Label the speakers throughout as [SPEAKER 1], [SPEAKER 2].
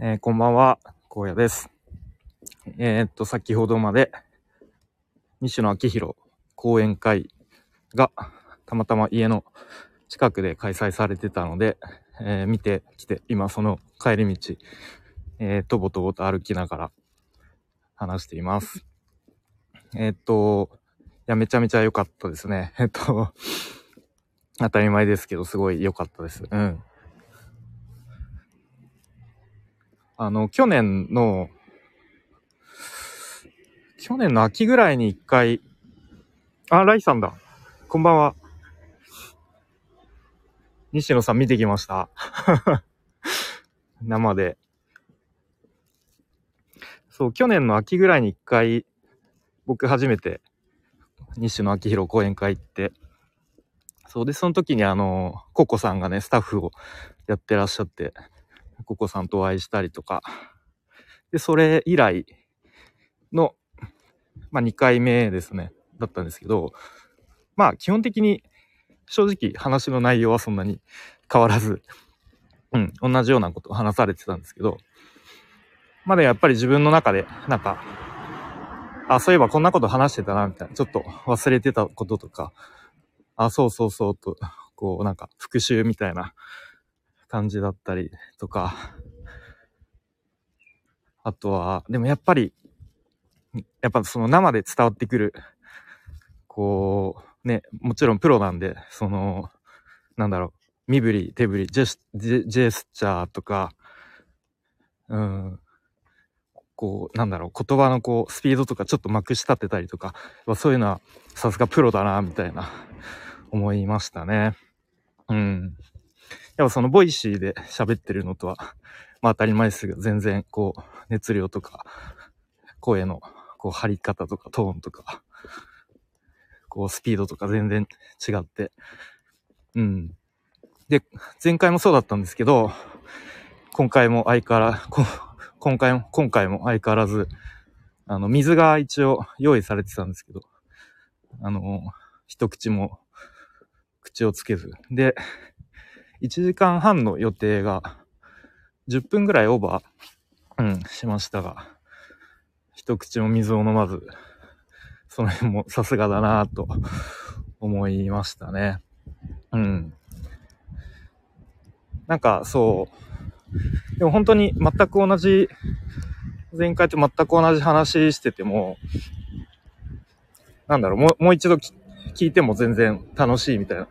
[SPEAKER 1] えーこんばんは、荒野です。えーっと、先ほどまで、西野昭弘講演会がたまたま家の近くで開催されてたので、えー見てきて、今その帰り道、えとぼとぼと歩きながら話しています。えっと、いや、めちゃめちゃ良かったですね。えっと、当たり前ですけど、すごい良かったです。うん。あの、去年の、去年の秋ぐらいに一回、あ、ライさんだ。こんばんは。西野さん見てきました。生で。そう、去年の秋ぐらいに一回、僕初めて、西野昭弘講演会行って、そうで、その時にあの、ココさんがね、スタッフをやってらっしゃって、ココさんとお会いしたりとか、で、それ以来の、まあ、2回目ですね、だったんですけど、まあ、基本的に、正直話の内容はそんなに変わらず、うん、同じようなことを話されてたんですけど、まだやっぱり自分の中で、なんか、あ、そういえばこんなこと話してたな、みたいな、ちょっと忘れてたこととか、あ、そうそうそうと、こう、なんか、復習みたいな感じだったりとか、あとは、でもやっぱり、やっぱその生で伝わってくる、こう、ね、もちろんプロなんで、その、なんだろう、身振り、手振り、ジェス、ジェスチャーとか、うん、こう、なんだろう、言葉のこう、スピードとかちょっとまくし立てたりとか、まあそういうのは、さすがプロだな、みたいな、思いましたね。うん。やっぱその Voicy で喋ってるのとは、まあ当たり前ですけど、全然こう、熱量とか、声のこう張り方とかトーンとか、こうスピードとか全然違って、うん。で、前回もそうだったんですけど、今回も相変わら、こ今回も、今回も相変わらず、あの、水が一応用意されてたんですけど、あの、一口も口をつけず。で、1時間半の予定が10分ぐらいオーバー、うん、しましたが、一口も水を飲まず、その辺もさすがだなぁと思いましたね。うん。なんかそう、でも本当に全く同じ、前回と全く同じ話してても、なんだろう、もうもう一度聞いても全然楽しいみたいな。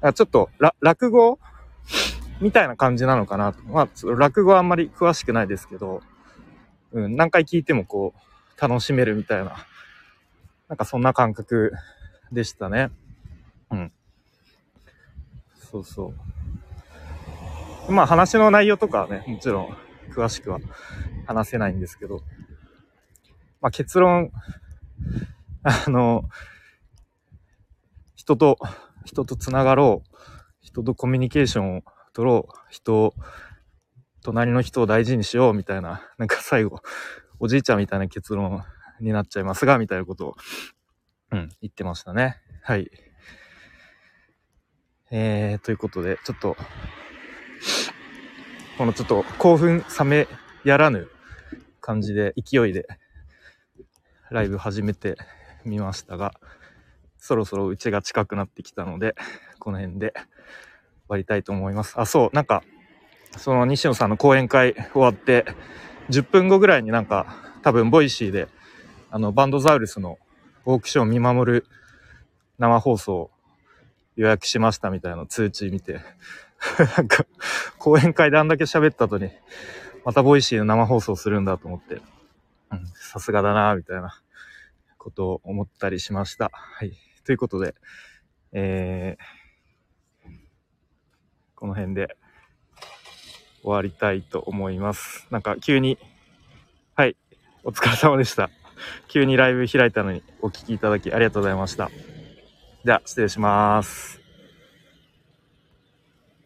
[SPEAKER 1] あちょっと、落語？みたいな感じなのかなと。まあ、落語はあんまり詳しくないですけど、うん、何回聞いてもこう、楽しめるみたいな、なんかそんな感覚でしたね。うん。そうそう。まあ話の内容とかはね、もちろん詳しくは話せないんですけど、まあ結論、あの、人と、人とつながろう。人とコミュニケーションを取ろう。人を、隣の人を大事にしようみたいな、なんか最後、おじいちゃんみたいな結論になっちゃいますが、みたいなことを、うん、言ってましたね。はい。えー、ということで、ちょっと、このちょっと興奮冷めやらぬ感じで、勢いで、ライブ始めてみましたが、そろそろうちが近くなってきたので、この辺で終わりたいと思います。あ、そう、なんか、その西野さんの講演会終わって、10分後ぐらいになんか、多分 Voicy で、あの、バンドザウルスのオークションを見守る生放送予約しましたみたいな通知見て、なんか、講演会であんだけ喋った後に、また Voicy の生放送するんだと思って、さすがだなみたいなことを思ったりしました。はい。ということで、えー、この辺で終わりたいと思います。なんか急に、はい、お疲れ様でした。急にライブ開いたのにお聴きいただきありがとうございました。では、失礼します。